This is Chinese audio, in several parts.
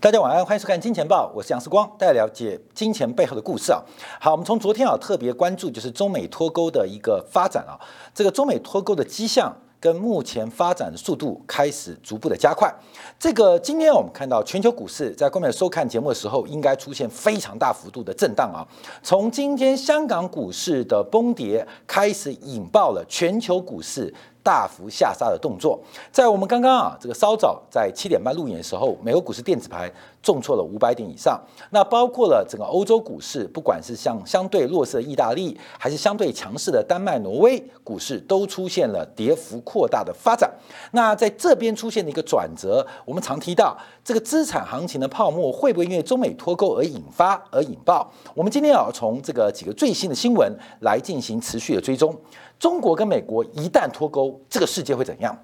大家晚安，欢迎收看《金钱报》，我是杨世光，带大家了解金钱背后的故事啊。好，我们从昨天啊特别关注就是中美脱钩的一个发展啊，这个中美脱钩的迹象跟目前发展的速度开始逐步的加快。这个今天我们看到全球股市在观众收看节目的时候，应该出现非常大幅度的震荡啊。从今天香港股市的崩跌开始，引爆了全球股市。大幅下杀的动作，在我们刚刚啊，这个稍早在七点半录影的时候，美国股市电子牌重挫了五百点以上。那包括了整个欧洲股市，不管是像相对弱势的意大利，还是相对强势的丹麦、挪威股市，都出现了跌幅扩大的发展。那在这边出现的一个转折，我们常提到这个资产行情的泡沫会不会因为中美脱钩而引发而引爆？我们今天要从这个几个最新的新闻来进行持续的追踪。中国跟美国一旦脱钩，这个世界会怎样？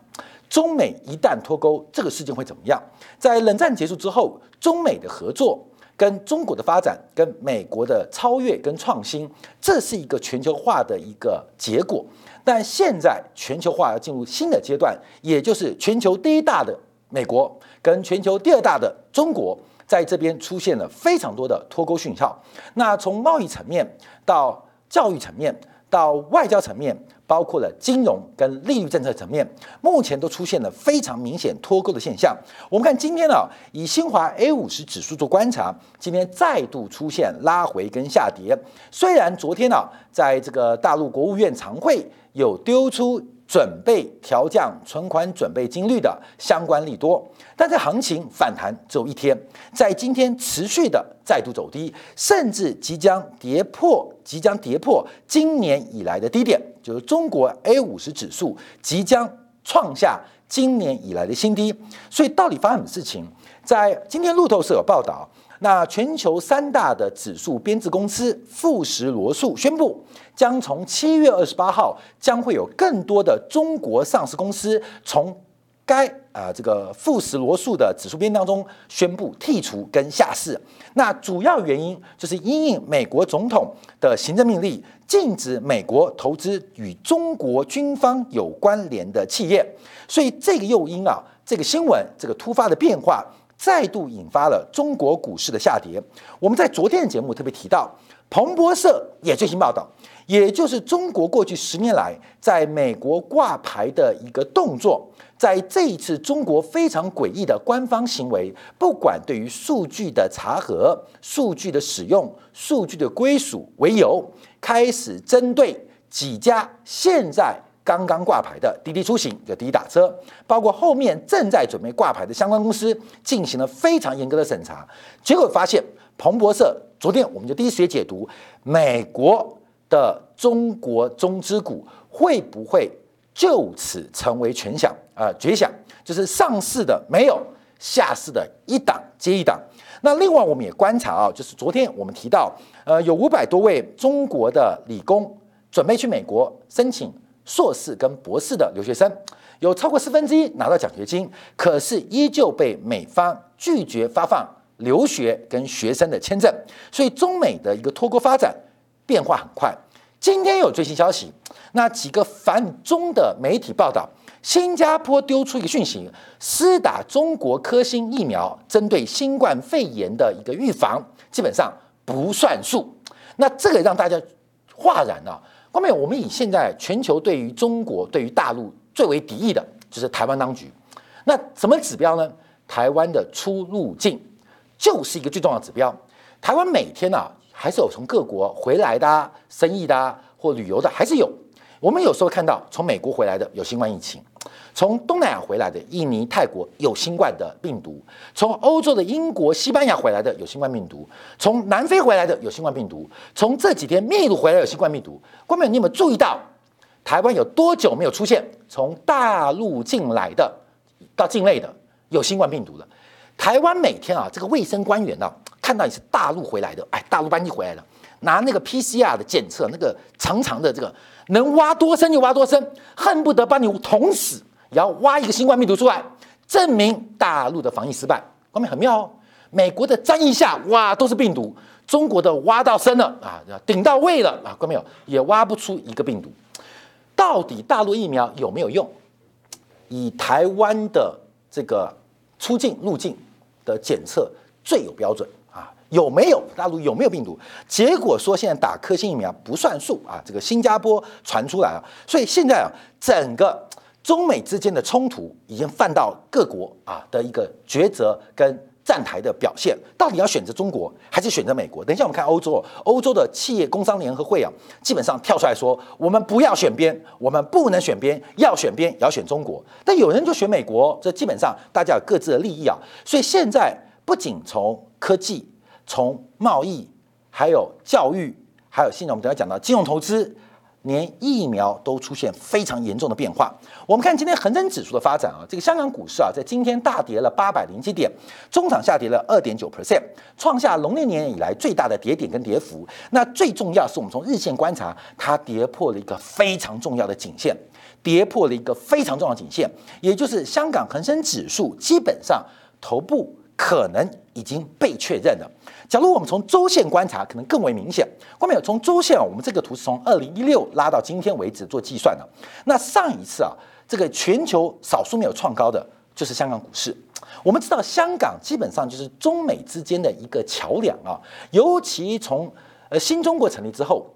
中美一旦脱钩，这个事件会怎么样？在冷战结束之后，中美的合作、跟中国的发展、跟美国的超越跟创新，这是一个全球化的一个结果。但现在全球化要进入新的阶段，也就是全球第一大的美国跟全球第二大的中国，在这边出现了非常多的脱钩讯号。那从贸易层面到教育层面。到外交层面，包括了金融跟利率政策层面，目前都出现了非常明显脱钩的现象。我们看今天呢，以新华 A 五十指数做观察，今天再度出现拉回跟下跌。虽然昨天呢，在这个大陆国务院常会有丢出。准备调降存款准备金率的相关利多，但这行情反弹只有一天，在今天持续的再度走低，甚至即将跌破，即将跌破今年以来的低点，就是中国 A 五十指数即将创下今年以来的新低。所以到底发生什么事情？在今天路透社有报道。那全球三大的指数编制公司富时罗素宣布，将从七月二十八号将会有更多的中国上市公司从该啊这个富时罗素的指数编当中宣布剔除跟下市。那主要原因就是因应美国总统的行政命令，禁止美国投资与中国军方有关联的企业。所以这个诱因啊，这个新闻这个突发的变化。再度引发了中国股市的下跌。我们在昨天的节目特别提到，彭博社也最新报道，也就是中国过去十年来在美国挂牌的一个动作，在这一次中国非常诡异的官方行为，不管对于数据的查核、数据的使用、数据的归属为由，开始针对几家现在。刚刚挂牌的滴滴出行就滴滴打车，包括后面正在准备挂牌的相关公司，进行了非常严格的审查。结果发现，彭博社昨天我们就第一时间解读，美国的中国中资股会不会就此成为全响啊绝响？就是上市的没有，下市的一档接一档。那另外我们也观察啊，就是昨天我们提到，呃，有五百多位中国的理工准备去美国申请。硕士跟博士的留学生有超过四分之一拿到奖学金，可是依旧被美方拒绝发放留学跟学生的签证，所以中美的一个脱钩发展变化很快。今天有最新消息，那几个反中的媒体报道，新加坡丢出一个讯息，施打中国科兴疫苗，针对新冠肺炎的一个预防，基本上不算数。那这个让大家哗然了。后面我们以现在全球对于中国、对于大陆最为敌意的就是台湾当局。那什么指标呢？台湾的出入境就是一个最重要的指标。台湾每天呢，还是有从各国回来的生意的或旅游的，还是有。我们有时候看到从美国回来的有新冠疫情。从东南亚回来的印尼、泰国有新冠的病毒；从欧洲的英国、西班牙回来的有新冠病毒；从南非回来的有新冠病毒；从这几天秘鲁回来有新冠病毒。观众，你有没有注意到台湾有多久没有出现从大陆进来的到境内的有新冠病毒了？台湾每天啊，这个卫生官员呢，看到你是大陆回来的，哎，大陆班机回来了，拿那个 PCR 的检测，那个长长的这个能挖多深就挖多深，恨不得把你捅死。也要挖一个新冠病毒出来，证明大陆的防疫失败。光面很妙哦，美国的沾一下，哇，都是病毒；中国的挖到深了啊，顶到位了啊，光没有也挖不出一个病毒。到底大陆疫苗有没有用？以台湾的这个出境入境的检测，最有标准？有没有大陆有没有病毒？结果说现在打科兴疫苗不算数啊！这个新加坡传出来啊，所以现在啊，整个中美之间的冲突已经犯到各国啊的一个抉择跟。站台的表现，到底要选择中国还是选择美国？等一下我们看欧洲，欧洲的企业工商联合会啊，基本上跳出来说，我们不要选边，我们不能选边，要选边也要选中国。但有人就选美国，这基本上大家有各自的利益啊。所以现在不仅从科技、从贸易，还有教育，还有现在我们等下讲到金融投资。连疫苗都出现非常严重的变化。我们看今天恒生指数的发展啊，这个香港股市啊，在今天大跌了八百零七点，中场下跌了二点九 percent，创下龙历年以来最大的跌点跟跌幅。那最重要是我们从日线观察，它跌破了一个非常重要的颈线，跌破了一个非常重要的颈线，也就是香港恒生指数基本上头部可能已经被确认了。假如我们从周线观察，可能更为明显。后面有从周线啊，我们这个图是从二零一六拉到今天为止做计算的。那上一次啊，这个全球少数没有创高的，就是香港股市。我们知道，香港基本上就是中美之间的一个桥梁啊。尤其从呃新中国成立之后，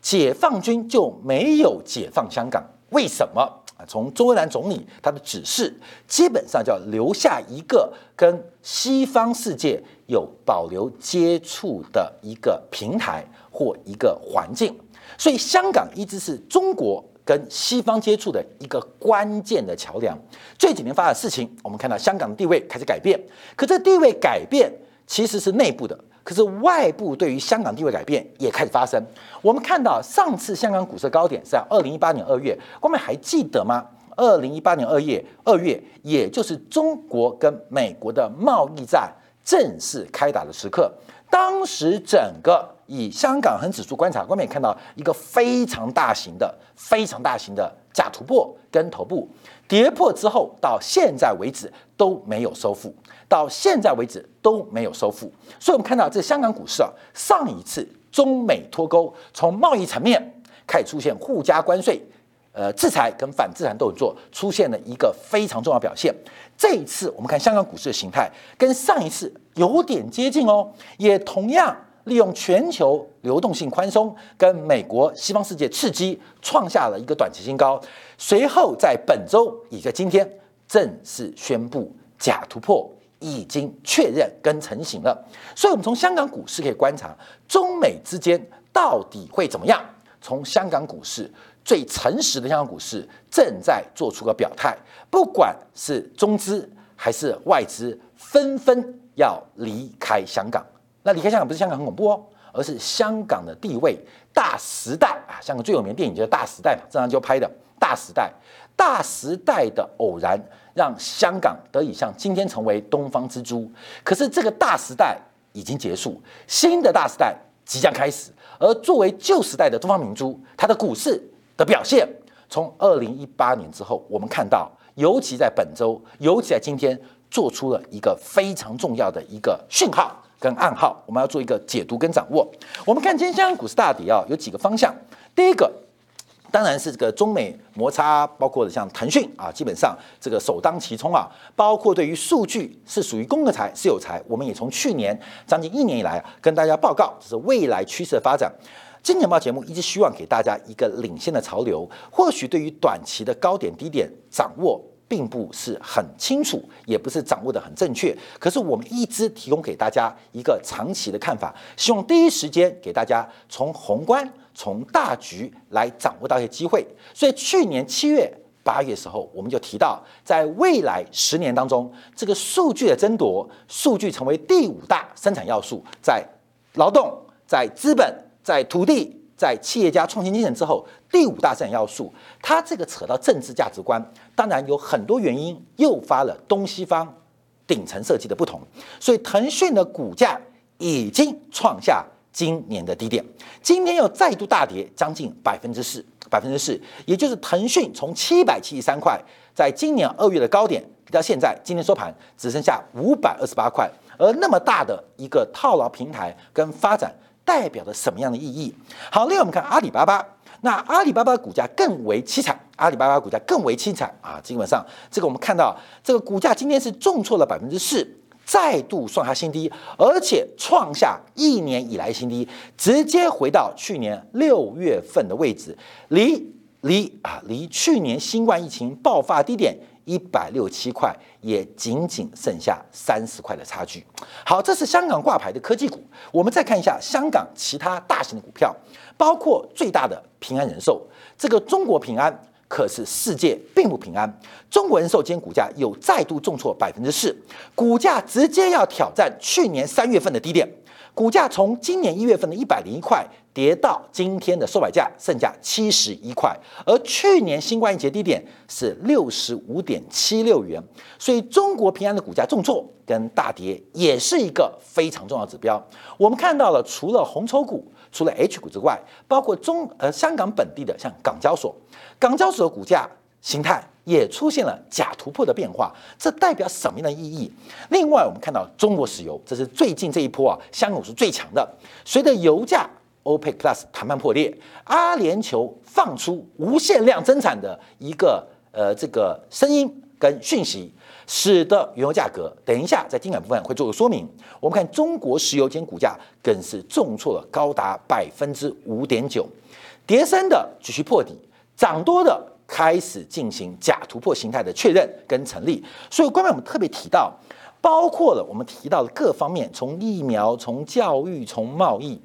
解放军就没有解放香港。为什么？从周恩来总理他的指示，基本上叫留下一个跟西方世界有保留接触的一个平台或一个环境，所以香港一直是中国跟西方接触的一个关键的桥梁。这几年发生的事情，我们看到香港的地位开始改变，可这地位改变其实是内部的。可是外部对于香港地位改变也开始发生。我们看到上次香港股市高点是在二零一八年二月，各位还记得吗？二零一八年二月，二月也就是中国跟美国的贸易战正式开打的时刻。当时整个以香港恒指数观察，各位也看到一个非常大型的、非常大型的假突破跟头部跌破之后，到现在为止都没有收复。到现在为止都没有收复，所以我们看到这香港股市啊，上一次中美脱钩，从贸易层面开始出现互加关税、呃制裁跟反制裁动作，出现了一个非常重要表现。这一次我们看香港股市的形态，跟上一次有点接近哦，也同样利用全球流动性宽松跟美国西方世界刺激，创下了一个短期新高。随后在本周，也在今天正式宣布假突破。已经确认跟成型了，所以，我们从香港股市可以观察中美之间到底会怎么样。从香港股市最诚实的香港股市正在做出个表态，不管是中资还是外资，纷纷要离开香港。那离开香港不是香港很恐怖哦，而是香港的地位大时代啊！香港最有名的电影就是《大时代》嘛，这样就拍的《大时代》。大时代的偶然，让香港得以像今天成为东方之珠。可是这个大时代已经结束，新的大时代即将开始。而作为旧时代的东方明珠，它的股市的表现，从二零一八年之后，我们看到，尤其在本周，尤其在今天，做出了一个非常重要的一个讯号跟暗号，我们要做一个解读跟掌握。我们看今天香港股市大底啊，有几个方向。第一个。当然是这个中美摩擦，包括像腾讯啊，基本上这个首当其冲啊。包括对于数据是属于公有财、私有财，我们也从去年将近一年以来跟大家报告，这是未来趋势的发展。金钱报节目一直希望给大家一个领先的潮流，或许对于短期的高点低点掌握并不是很清楚，也不是掌握的很正确。可是我们一直提供给大家一个长期的看法，希望第一时间给大家从宏观。从大局来掌握到一些机会，所以去年七月、八月时候，我们就提到，在未来十年当中，这个数据的争夺，数据成为第五大生产要素，在劳动、在资本、在土地、在企业家创新精神之后，第五大生产要素，它这个扯到政治价值观，当然有很多原因诱发了东西方顶层设计的不同，所以腾讯的股价已经创下。今年的低点，今天又再度大跌将近百分之四，百分之四，也就是腾讯从七百七十三块，在今年二月的高点到现在，今天收盘只剩下五百二十八块，而那么大的一个套牢平台跟发展，代表着什么样的意义？好，另外我们看阿里巴巴，那阿里巴巴股价更为凄惨，阿里巴巴股价更为凄惨啊！基本上这个我们看到，这个股价今天是重挫了百分之四。再度创下新低，而且创下一年以来新低，直接回到去年六月份的位置，离离啊离去年新冠疫情爆发低点。一百六七块，也仅仅剩下三十块的差距。好，这是香港挂牌的科技股。我们再看一下香港其他大型的股票，包括最大的平安人寿。这个中国平安可是世界并不平安。中国人寿今天股价有再度重挫百分之四，股价直接要挑战去年三月份的低点。股价从今年一月份的一百零一块跌到今天的收盘价，剩下七十一块，而去年新冠疫情低点是六十五点七六元，所以中国平安的股价重挫跟大跌也是一个非常重要指标。我们看到了，除了红筹股、除了 H 股之外，包括中呃香港本地的像港交所，港交所的股价形态。也出现了假突破的变化，这代表什么样的意义？另外，我们看到中国石油，这是最近这一波啊，香港是最强的。随着油价 OPEC Plus 谈判破裂，阿联酋放出无限量增产的一个呃这个声音跟讯息，使得原油价格等一下在精感部分会做个说明。我们看中国石油今天股价更是重挫了高达百分之五点九，跌升的继续破底，涨多的。开始进行假突破形态的确认跟成立，所以关面我们特别提到，包括了我们提到的各方面，从疫苗、从教育、从贸易，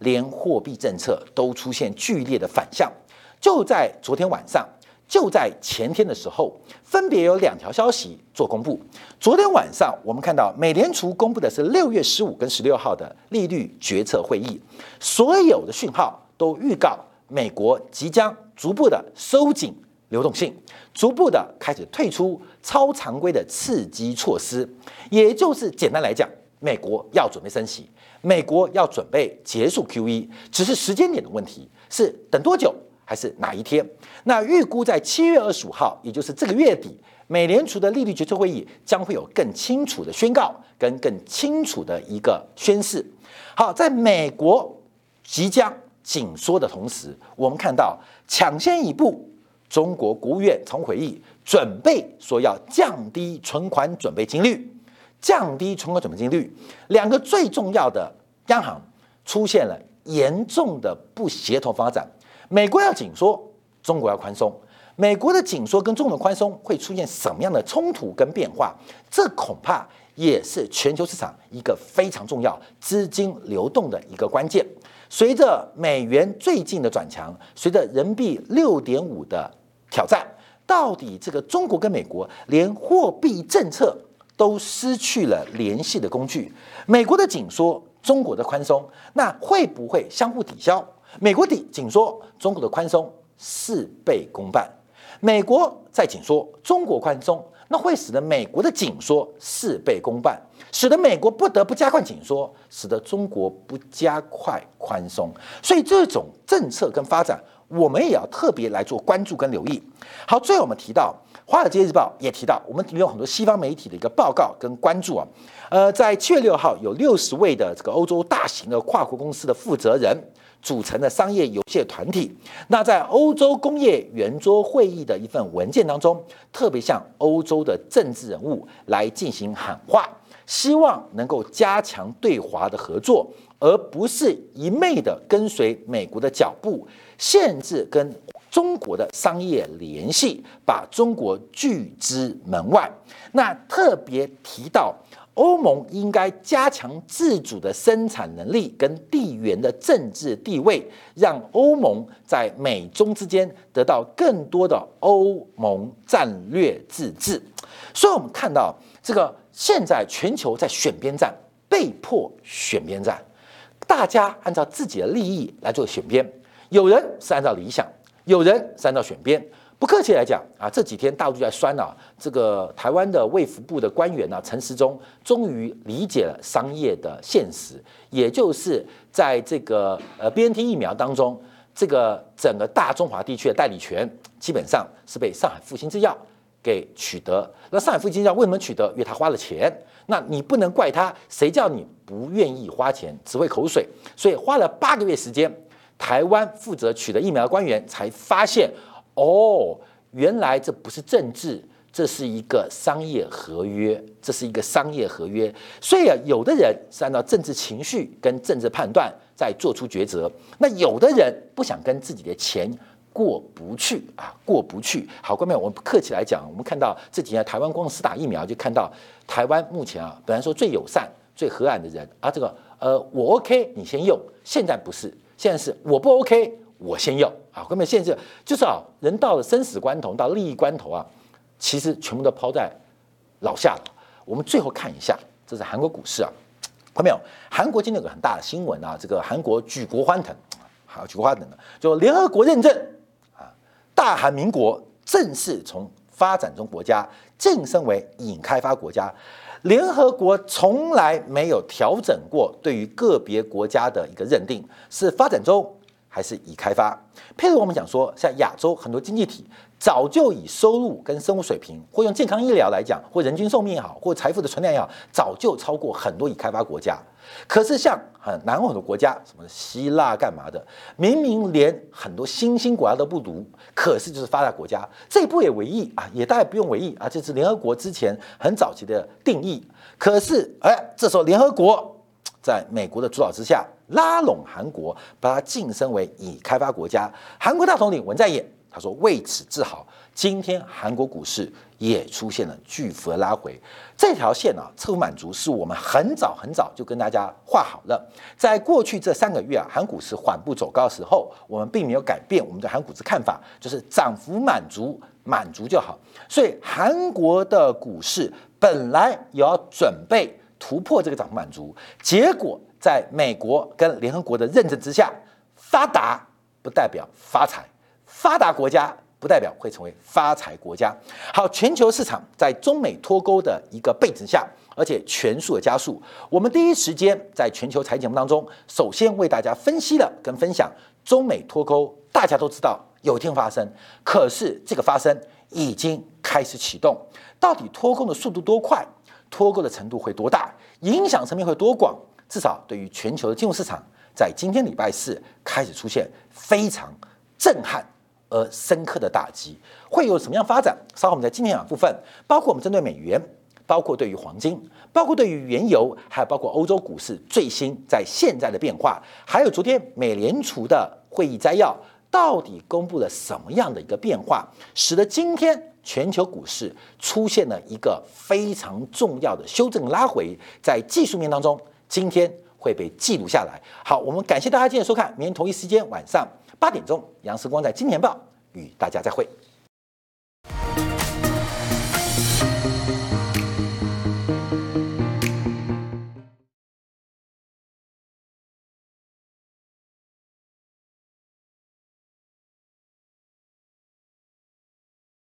连货币政策都出现剧烈的反向。就在昨天晚上，就在前天的时候，分别有两条消息做公布。昨天晚上，我们看到美联储公布的是六月十五跟十六号的利率决策会议，所有的讯号都预告美国即将逐步的收紧。流动性逐步的开始退出超常规的刺激措施，也就是简单来讲，美国要准备升息，美国要准备结束 QE，只是时间点的问题，是等多久还是哪一天？那预估在七月二十五号，也就是这个月底，美联储的利率决策会议将会有更清楚的宣告跟更清楚的一个宣示。好，在美国即将紧缩的同时，我们看到抢先一步。中国国务院常会议准备说要降低存款准备金率，降低存款准备金率，两个最重要的央行出现了严重的不协同发展。美国要紧缩，中国要宽松。美国的紧缩跟中国的宽松会出现什么样的冲突跟变化？这恐怕也是全球市场一个非常重要资金流动的一个关键。随着美元最近的转强，随着人民币六点五的挑战到底，这个中国跟美国连货币政策都失去了联系的工具。美国的紧缩，中国的宽松，那会不会相互抵消？美国的紧缩，中国的宽松事倍功半。美国在紧缩，中国宽松，那会使得美国的紧缩事倍功半，使得美国不得不加快紧缩，使得中国不加快宽松。所以这种政策跟发展。我们也要特别来做关注跟留意。好，最后我们提到《华尔街日报》也提到，我们有很多西方媒体的一个报告跟关注啊。呃，在七月六号，有六十位的这个欧洲大型的跨国公司的负责人组成的商业游戏团体，那在欧洲工业圆桌会议的一份文件当中，特别向欧洲的政治人物来进行喊话，希望能够加强对华的合作。而不是一昧的跟随美国的脚步，限制跟中国的商业联系，把中国拒之门外。那特别提到，欧盟应该加强自主的生产能力跟地缘的政治地位，让欧盟在美中之间得到更多的欧盟战略自治。所以，我们看到这个现在全球在选边站，被迫选边站。大家按照自己的利益来做选边，有人是按照理想，有人是按照选边。不客气来讲啊，这几天大陆就在酸啊，这个台湾的卫福部的官员呢，陈时中终于理解了商业的现实，也就是在这个呃 B N T 疫苗当中，这个整个大中华地区的代理权基本上是被上海复星制药给取得。那上海复星制药为什么取得？因为他花了钱。那你不能怪他，谁叫你不愿意花钱，只会口水？所以花了八个月时间，台湾负责取得疫苗的官员才发现，哦，原来这不是政治，这是一个商业合约，这是一个商业合约。所以啊，有的人是按照政治情绪跟政治判断在做出抉择，那有的人不想跟自己的钱过不去啊，过不去。好，各位，我们客气来讲，我们看到这几年台湾光是打疫苗，就看到台湾目前啊，本来说最友善、最和蔼的人啊，这个呃，我 OK，你先用。现在不是，现在是我不 OK，我先要啊。根本，现在就是啊，人到了生死关头，到利益关头啊。其实全部都抛在老下了。我们最后看一下，这是韩国股市啊，看到没有？韩国今天有个很大的新闻啊，这个韩国举国欢腾，好举国欢腾的，就联合国认证啊，大韩民国正式从发展中国家晋升为已开发国家。联合国从来没有调整过对于个别国家的一个认定，是发展中还是已开发？譬如我们讲说，像亚洲很多经济体。早就以收入跟生活水平，或用健康医疗来讲，或人均寿命也好，或财富的存量也好，早就超过很多已开发国家。可是像很南欧很多国家，什么希腊干嘛的，明明连很多新兴国家都不如，可是就是发达国家，这一步也为意啊，也大概不用为意啊，这是联合国之前很早期的定义。可是哎，这时候联合国在美国的主导之下，拉拢韩国，把它晋升为已开发国家。韩国大统领文在寅。他说：“为此自豪。今天韩国股市也出现了巨幅拉回，这条线啊，侧幅满足是我们很早很早就跟大家画好了。在过去这三个月啊，韩股市缓步走高的时候，我们并没有改变我们对韩股市看法，就是涨幅满足，满足就好。所以韩国的股市本来也要准备突破这个涨幅满足，结果在美国跟联合国的认证之下，发达不代表发财。”发达国家不代表会成为发财国家。好，全球市场在中美脱钩的一个背景下，而且全速的加速。我们第一时间在全球财经节目当中，首先为大家分析了跟分享中美脱钩。大家都知道有一天发生，可是这个发生已经开始启动。到底脱钩的速度多快？脱钩的程度会多大？影响层面会多广？至少对于全球的金融市场，在今天礼拜四开始出现非常震撼。而深刻的打击会有什么样发展？稍后我们在今天讲部分，包括我们针对美元，包括对于黄金，包括对于原油，还有包括欧洲股市最新在现在的变化，还有昨天美联储的会议摘要到底公布了什么样的一个变化，使得今天全球股市出现了一个非常重要的修正拉回，在技术面当中，今天会被记录下来。好，我们感谢大家今天收看，明天同一时间晚上。八点钟，杨世光在《金钱报》与大家再会。